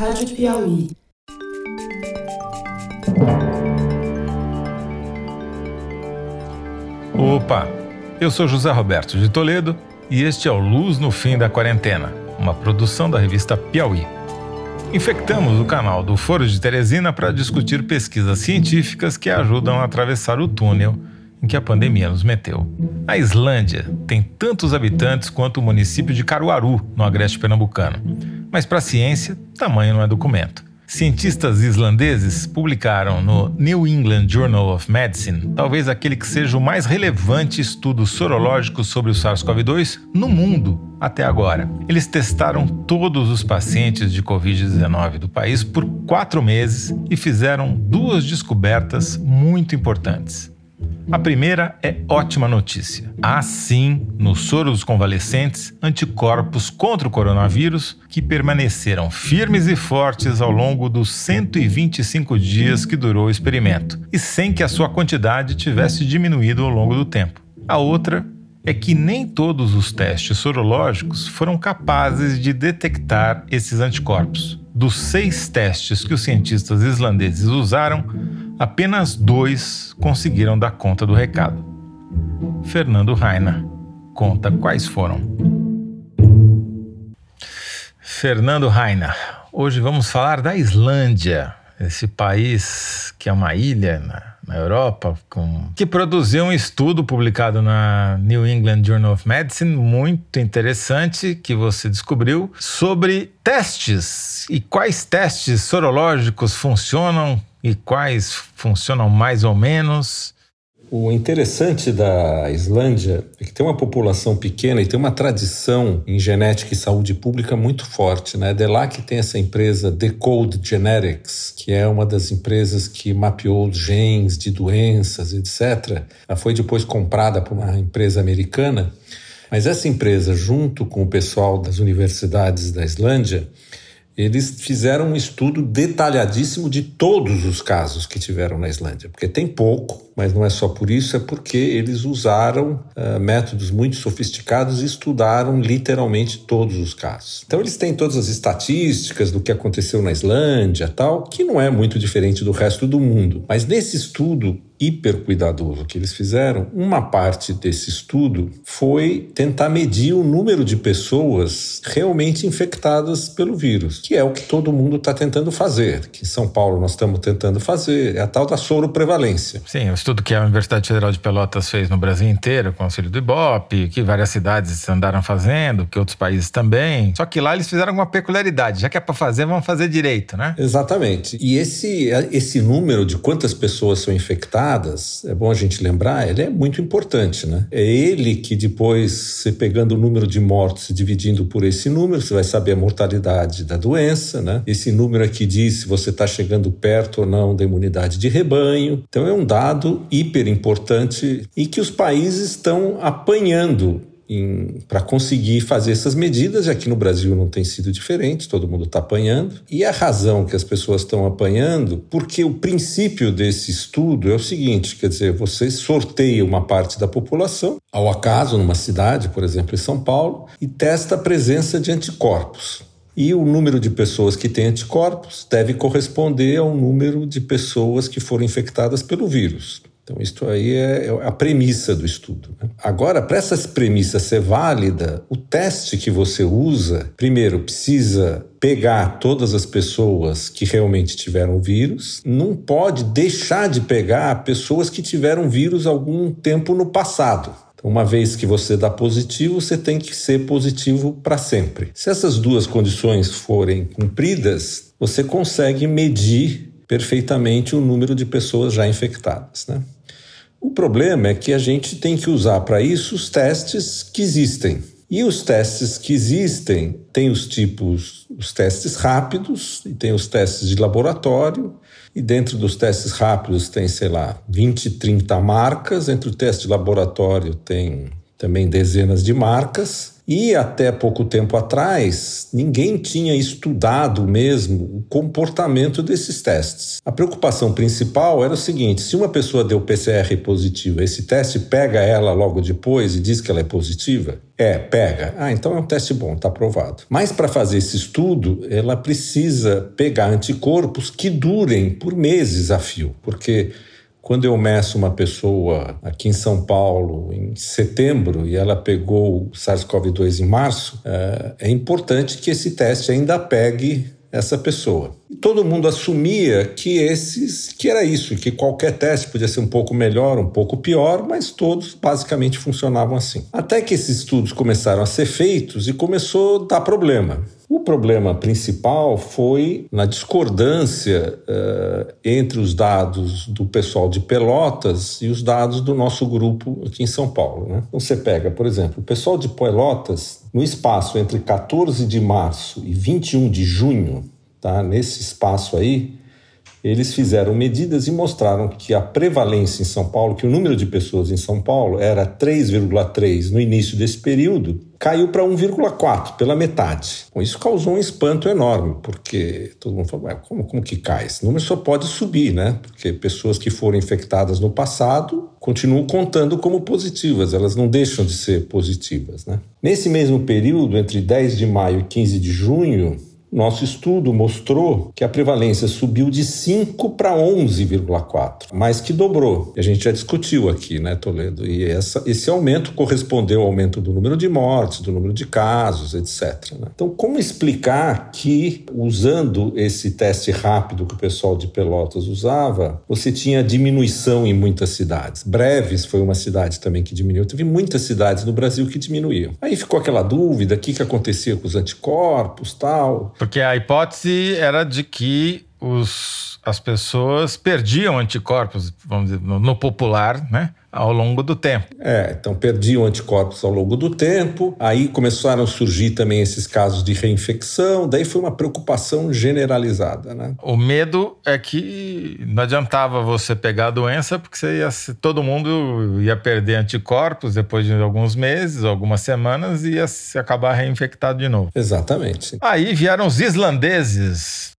Rádio Piauí. Opa! Eu sou José Roberto de Toledo e este é o Luz no Fim da Quarentena, uma produção da revista Piauí. Infectamos o canal do Foro de Teresina para discutir pesquisas científicas que ajudam a atravessar o túnel em que a pandemia nos meteu. A Islândia tem tantos habitantes quanto o município de Caruaru, no agreste pernambucano. Mas para a ciência, tamanho não é documento. Cientistas islandeses publicaram no New England Journal of Medicine talvez aquele que seja o mais relevante estudo sorológico sobre o SARS-CoV-2 no mundo até agora. Eles testaram todos os pacientes de Covid-19 do país por quatro meses e fizeram duas descobertas muito importantes. A primeira é ótima notícia. Há sim, no soro dos convalescentes, anticorpos contra o coronavírus que permaneceram firmes e fortes ao longo dos 125 dias que durou o experimento, e sem que a sua quantidade tivesse diminuído ao longo do tempo. A outra é que nem todos os testes sorológicos foram capazes de detectar esses anticorpos. Dos seis testes que os cientistas islandeses usaram, apenas dois conseguiram dar conta do recado. Fernando Raina conta quais foram. Fernando Raina, hoje vamos falar da Islândia, esse país que é uma ilha na, na Europa, com, que produziu um estudo publicado na New England Journal of Medicine, muito interessante, que você descobriu, sobre testes e quais testes sorológicos funcionam e quais funcionam mais ou menos. O interessante da Islândia é que tem uma população pequena e tem uma tradição em genética e saúde pública muito forte. Né? De lá que tem essa empresa Decode Genetics, que é uma das empresas que mapeou genes de doenças, etc. Ela foi depois comprada por uma empresa americana. Mas essa empresa, junto com o pessoal das universidades da Islândia, eles fizeram um estudo detalhadíssimo de todos os casos que tiveram na Islândia, porque tem pouco, mas não é só por isso, é porque eles usaram uh, métodos muito sofisticados e estudaram literalmente todos os casos. Então eles têm todas as estatísticas do que aconteceu na Islândia, tal, que não é muito diferente do resto do mundo. Mas nesse estudo hiper cuidadoso que eles fizeram, uma parte desse estudo foi tentar medir o número de pessoas realmente infectadas pelo vírus, que é o que todo mundo está tentando fazer. Que em São Paulo nós estamos tentando fazer, é a tal da soroprevalência. Sim, o estudo que a Universidade Federal de Pelotas fez no Brasil inteiro, com auxílio do Ibope, que várias cidades andaram fazendo, que outros países também. Só que lá eles fizeram uma peculiaridade, já que é para fazer, vamos fazer direito, né? Exatamente. E esse, esse número de quantas pessoas são infectadas é bom a gente lembrar, ele é muito importante, né? É ele que depois, você pegando o número de mortos e dividindo por esse número, você vai saber a mortalidade da doença, né? Esse número aqui diz se você está chegando perto ou não da imunidade de rebanho. Então é um dado hiper importante e que os países estão apanhando para conseguir fazer essas medidas, e aqui no Brasil não tem sido diferente, todo mundo está apanhando. E a razão que as pessoas estão apanhando, porque o princípio desse estudo é o seguinte: quer dizer, você sorteia uma parte da população, ao acaso, numa cidade, por exemplo, em São Paulo, e testa a presença de anticorpos. E o número de pessoas que têm anticorpos deve corresponder ao número de pessoas que foram infectadas pelo vírus. Então, isso aí é, é a premissa do estudo. Né? Agora, para essa premissa ser válida, o teste que você usa, primeiro, precisa pegar todas as pessoas que realmente tiveram vírus, não pode deixar de pegar pessoas que tiveram vírus algum tempo no passado. Então, uma vez que você dá positivo, você tem que ser positivo para sempre. Se essas duas condições forem cumpridas, você consegue medir perfeitamente o número de pessoas já infectadas. Né? O problema é que a gente tem que usar para isso os testes que existem. E os testes que existem têm os tipos, os testes rápidos e tem os testes de laboratório. E dentro dos testes rápidos tem, sei lá, 20, 30 marcas. Entre o teste de laboratório tem também dezenas de marcas. E até pouco tempo atrás, ninguém tinha estudado mesmo o comportamento desses testes. A preocupação principal era o seguinte: se uma pessoa deu PCR positiva, esse teste pega ela logo depois e diz que ela é positiva? É, pega. Ah, então é um teste bom, está aprovado. Mas para fazer esse estudo, ela precisa pegar anticorpos que durem por meses a fio, porque quando eu meço uma pessoa aqui em São Paulo em setembro e ela pegou o SARS-CoV-2 em março, é, é importante que esse teste ainda pegue essa pessoa. Todo mundo assumia que esses, que era isso, que qualquer teste podia ser um pouco melhor, um pouco pior, mas todos basicamente funcionavam assim. Até que esses estudos começaram a ser feitos e começou a dar problema. O problema principal foi na discordância uh, entre os dados do pessoal de Pelotas e os dados do nosso grupo aqui em São Paulo. Né? Então você pega, por exemplo, o pessoal de Pelotas, no espaço entre 14 de março e 21 de junho, tá? nesse espaço aí, eles fizeram medidas e mostraram que a prevalência em São Paulo, que o número de pessoas em São Paulo era 3,3 no início desse período, caiu para 1,4, pela metade. Bom, isso causou um espanto enorme, porque todo mundo falou, como, como que cai? Esse número só pode subir, né? Porque pessoas que foram infectadas no passado continuam contando como positivas, elas não deixam de ser positivas, né? Nesse mesmo período, entre 10 de maio e 15 de junho, nosso estudo mostrou que a prevalência subiu de 5 para 11,4, mais que dobrou. A gente já discutiu aqui, né, Toledo? E essa, esse aumento correspondeu ao aumento do número de mortes, do número de casos, etc. Né? Então, como explicar que, usando esse teste rápido que o pessoal de Pelotas usava, você tinha diminuição em muitas cidades? Breves foi uma cidade também que diminuiu. Teve muitas cidades no Brasil que diminuíam. Aí ficou aquela dúvida: o que, que acontecia com os anticorpos, tal. Porque a hipótese era de que os, as pessoas perdiam anticorpos, vamos dizer, no, no popular, né? Ao longo do tempo. É, então perdiam anticorpos ao longo do tempo, aí começaram a surgir também esses casos de reinfecção, daí foi uma preocupação generalizada, né? O medo é que não adiantava você pegar a doença, porque ia, todo mundo ia perder anticorpos depois de alguns meses, algumas semanas, e ia se acabar reinfectado de novo. Exatamente. Aí vieram os islandeses.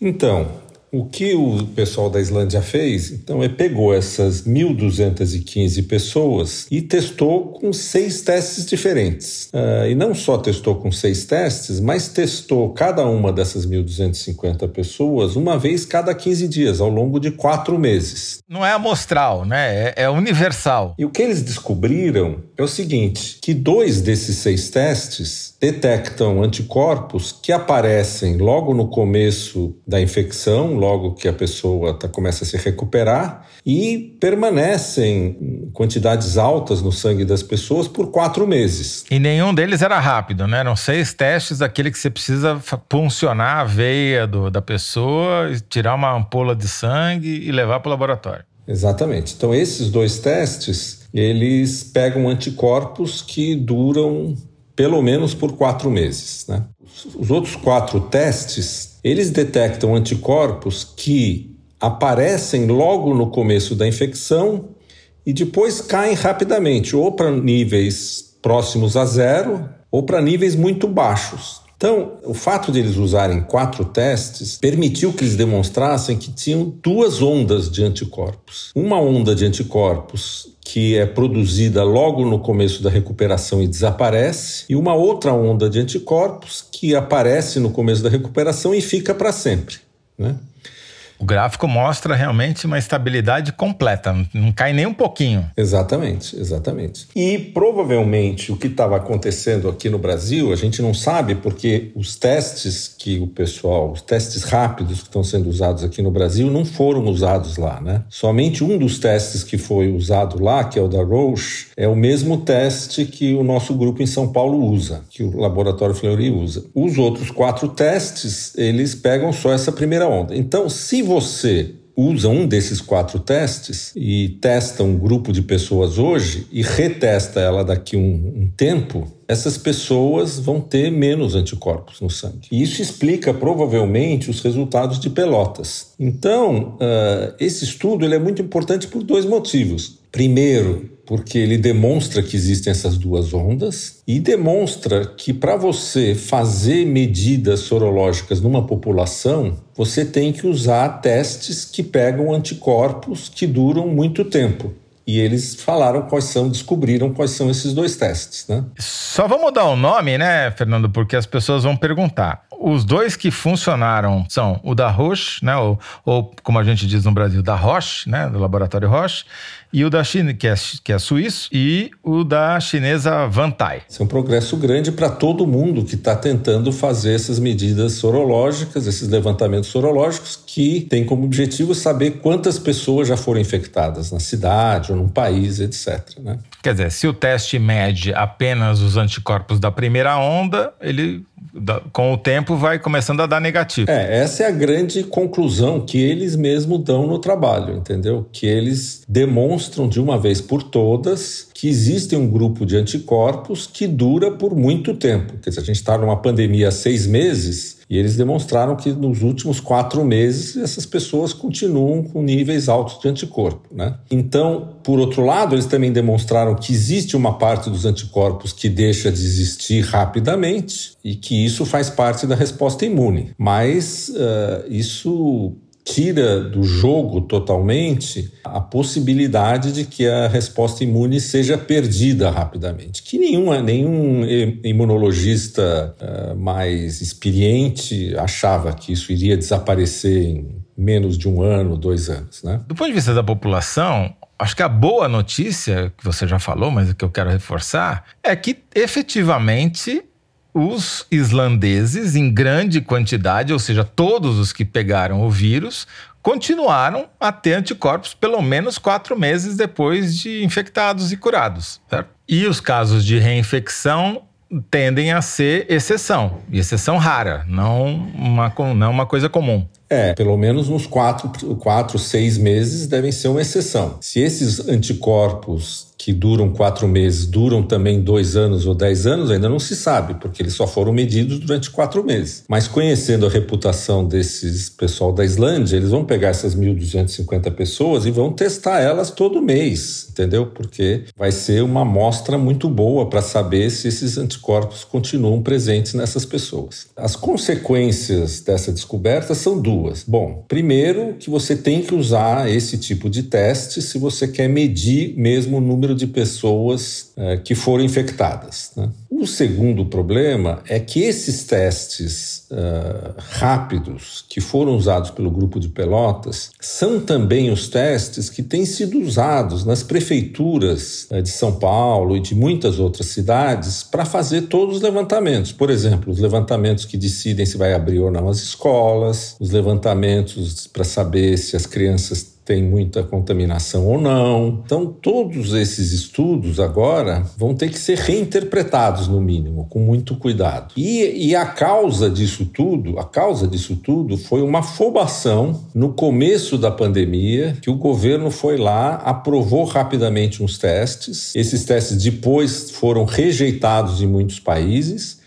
Então, o que o pessoal da Islândia fez, então, é pegou essas 1.215 pessoas e testou com seis testes diferentes. Uh, e não só testou com seis testes, mas testou cada uma dessas 1.250 pessoas uma vez cada 15 dias, ao longo de quatro meses. Não é amostral, né? É, é universal. E o que eles descobriram é o seguinte: que dois desses seis testes detectam anticorpos que aparecem logo no começo da infecção, logo que a pessoa tá, começa a se recuperar e permanecem em quantidades altas no sangue das pessoas por quatro meses. E nenhum deles era rápido, né? Eram seis testes daquele que você precisa puncionar a veia do, da pessoa, tirar uma ampola de sangue e levar para o laboratório. Exatamente. Então, esses dois testes, eles pegam anticorpos que duram pelo menos por quatro meses. Né? Os outros quatro testes eles detectam anticorpos que aparecem logo no começo da infecção e depois caem rapidamente, ou para níveis próximos a zero, ou para níveis muito baixos. Então, o fato de eles usarem quatro testes permitiu que eles demonstrassem que tinham duas ondas de anticorpos. Uma onda de anticorpos que é produzida logo no começo da recuperação e desaparece, e uma outra onda de anticorpos que aparece no começo da recuperação e fica para sempre. Né? O gráfico mostra realmente uma estabilidade completa, não cai nem um pouquinho. Exatamente, exatamente. E provavelmente o que estava acontecendo aqui no Brasil, a gente não sabe porque os testes que o pessoal, os testes rápidos que estão sendo usados aqui no Brasil não foram usados lá, né? Somente um dos testes que foi usado lá, que é o da Roche, é o mesmo teste que o nosso grupo em São Paulo usa, que o laboratório Fleury usa. Os outros quatro testes, eles pegam só essa primeira onda. Então, se você usa um desses quatro testes e testa um grupo de pessoas hoje e retesta ela daqui um, um tempo, essas pessoas vão ter menos anticorpos no sangue. E isso explica provavelmente os resultados de Pelotas. Então, uh, esse estudo ele é muito importante por dois motivos. Primeiro, porque ele demonstra que existem essas duas ondas e demonstra que para você fazer medidas sorológicas numa população, você tem que usar testes que pegam anticorpos que duram muito tempo. E eles falaram quais são, descobriram quais são esses dois testes, né? Só vamos dar o um nome, né, Fernando, porque as pessoas vão perguntar. Os dois que funcionaram são o da Roche, né, ou, ou como a gente diz no Brasil, da Roche, né, do laboratório Roche, e o da China, que é, que é suíço, e o da chinesa Vantai. Isso é um progresso grande para todo mundo que está tentando fazer essas medidas sorológicas, esses levantamentos sorológicos, que tem como objetivo saber quantas pessoas já foram infectadas na cidade ou num país, etc. Né? Quer dizer, se o teste mede apenas os anticorpos da primeira onda, ele com o tempo vai começando a dar negativo. É, essa é a grande conclusão que eles mesmos dão no trabalho, entendeu? Que eles demonstram de uma vez por todas que existe um grupo de anticorpos que dura por muito tempo. Quer dizer, a gente está numa pandemia há seis meses e eles demonstraram que nos últimos quatro meses essas pessoas continuam com níveis altos de anticorpo. Né? Então, por outro lado, eles também demonstraram que existe uma parte dos anticorpos que deixa de existir rapidamente e que isso faz parte da resposta imune. Mas uh, isso tira do jogo totalmente a possibilidade de que a resposta imune seja perdida rapidamente. Que nenhum, nenhum imunologista uh, mais experiente achava que isso iria desaparecer em menos de um ano, dois anos. Né? Do ponto de vista da população, acho que a boa notícia, que você já falou, mas que eu quero reforçar, é que efetivamente os islandeses, em grande quantidade, ou seja, todos os que pegaram o vírus, continuaram a ter anticorpos pelo menos quatro meses depois de infectados e curados. Certo? E os casos de reinfecção tendem a ser exceção, e exceção rara, não uma, não uma coisa comum. É, pelo menos nos quatro, quatro, seis meses devem ser uma exceção. Se esses anticorpos que duram quatro meses duram também dois anos ou dez anos, ainda não se sabe, porque eles só foram medidos durante quatro meses. Mas conhecendo a reputação desses pessoal da Islândia, eles vão pegar essas 1.250 pessoas e vão testar elas todo mês, entendeu? Porque vai ser uma amostra muito boa para saber se esses anticorpos continuam presentes nessas pessoas. As consequências dessa descoberta são duas. Bom, primeiro que você tem que usar esse tipo de teste se você quer medir mesmo o número número de pessoas é, que foram infectadas. Né? O segundo problema é que esses testes uh, rápidos que foram usados pelo grupo de Pelotas são também os testes que têm sido usados nas prefeituras uh, de São Paulo e de muitas outras cidades para fazer todos os levantamentos. Por exemplo, os levantamentos que decidem se vai abrir ou não as escolas, os levantamentos para saber se as crianças tem muita contaminação ou não. Então, todos esses estudos agora vão ter que ser reinterpretados, no mínimo, com muito cuidado. E, e a causa disso tudo, a causa disso tudo foi uma afobação no começo da pandemia, que o governo foi lá, aprovou rapidamente uns testes. Esses testes depois foram rejeitados em muitos países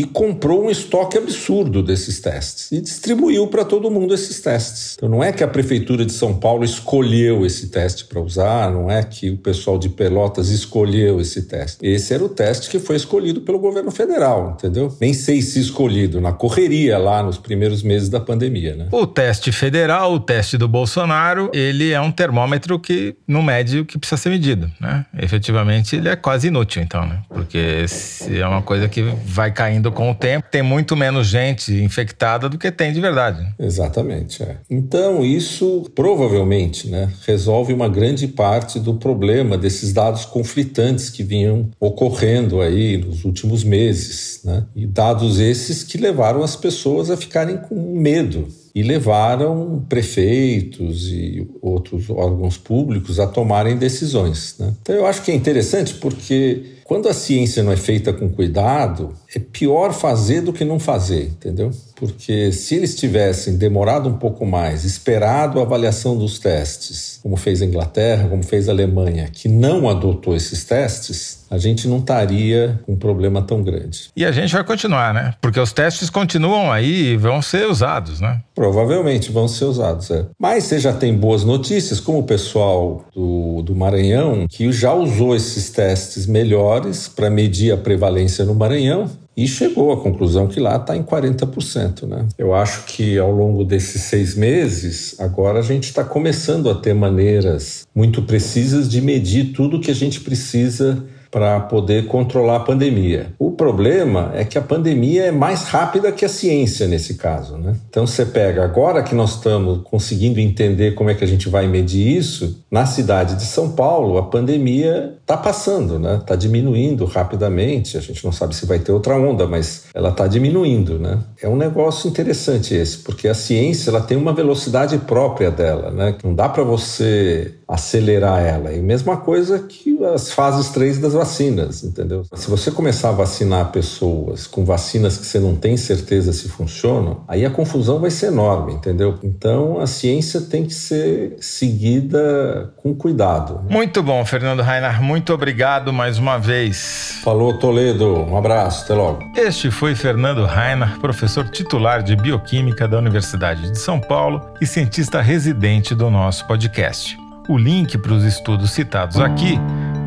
e comprou um estoque absurdo desses testes e distribuiu para todo mundo esses testes. Então não é que a prefeitura de São Paulo escolheu esse teste para usar, não é que o pessoal de Pelotas escolheu esse teste. Esse era o teste que foi escolhido pelo governo federal, entendeu? Nem sei se escolhido na correria lá nos primeiros meses da pandemia, né? O teste federal, o teste do Bolsonaro, ele é um termômetro que não mede o que precisa ser medido, né? Efetivamente, ele é quase inútil, então, né? Porque é uma coisa que vai caindo com o tempo, tem muito menos gente infectada do que tem de verdade. Exatamente. É. Então, isso provavelmente né, resolve uma grande parte do problema desses dados conflitantes que vinham ocorrendo aí nos últimos meses. Né? E dados esses que levaram as pessoas a ficarem com medo e levaram prefeitos e outros órgãos públicos a tomarem decisões. Né? Então eu acho que é interessante porque quando a ciência não é feita com cuidado, é pior fazer do que não fazer, entendeu? Porque se eles tivessem demorado um pouco mais, esperado a avaliação dos testes, como fez a Inglaterra, como fez a Alemanha, que não adotou esses testes, a gente não estaria com um problema tão grande. E a gente vai continuar, né? Porque os testes continuam aí e vão ser usados, né? Provavelmente vão ser usados, é. Mas você já tem boas notícias, como o pessoal do, do Maranhão, que já usou esses testes melhores para medir a prevalência no Maranhão e chegou à conclusão que lá está em 40%. Né? Eu acho que ao longo desses seis meses, agora a gente está começando a ter maneiras muito precisas de medir tudo que a gente precisa para poder controlar a pandemia. O problema é que a pandemia é mais rápida que a ciência nesse caso, né? Então você pega agora que nós estamos conseguindo entender como é que a gente vai medir isso, na cidade de São Paulo a pandemia está passando, né? Está diminuindo rapidamente. A gente não sabe se vai ter outra onda, mas ela está diminuindo, né? É um negócio interessante esse, porque a ciência ela tem uma velocidade própria dela, né? Não dá para você acelerar ela. E mesma coisa que as fases 3 das vacinas, entendeu? Se você começar a vacinar pessoas com vacinas que você não tem certeza se funcionam, aí a confusão vai ser enorme, entendeu? Então a ciência tem que ser seguida com cuidado. Muito bom, Fernando Reinhardt. Muito obrigado mais uma vez. Falou, Toledo. Um abraço. Até logo. Este foi Fernando Reinhardt, professor titular de Bioquímica da Universidade de São Paulo e cientista residente do nosso podcast. O link para os estudos citados aqui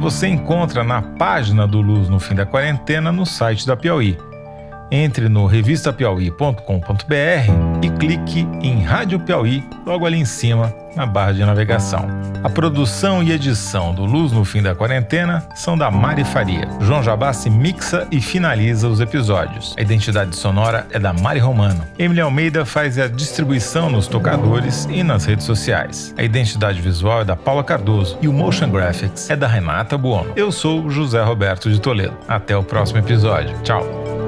você encontra na página do Luz no Fim da Quarentena no site da Piauí. Entre no revistapiauí.com.br e clique em Rádio Piauí logo ali em cima na barra de navegação. A produção e edição do Luz no Fim da Quarentena são da Mari Faria. João Jabassi mixa e finaliza os episódios. A identidade sonora é da Mari Romano. Emily Almeida faz a distribuição nos tocadores e nas redes sociais. A identidade visual é da Paula Cardoso e o motion graphics é da Renata Buono. Eu sou José Roberto de Toledo. Até o próximo episódio. Tchau.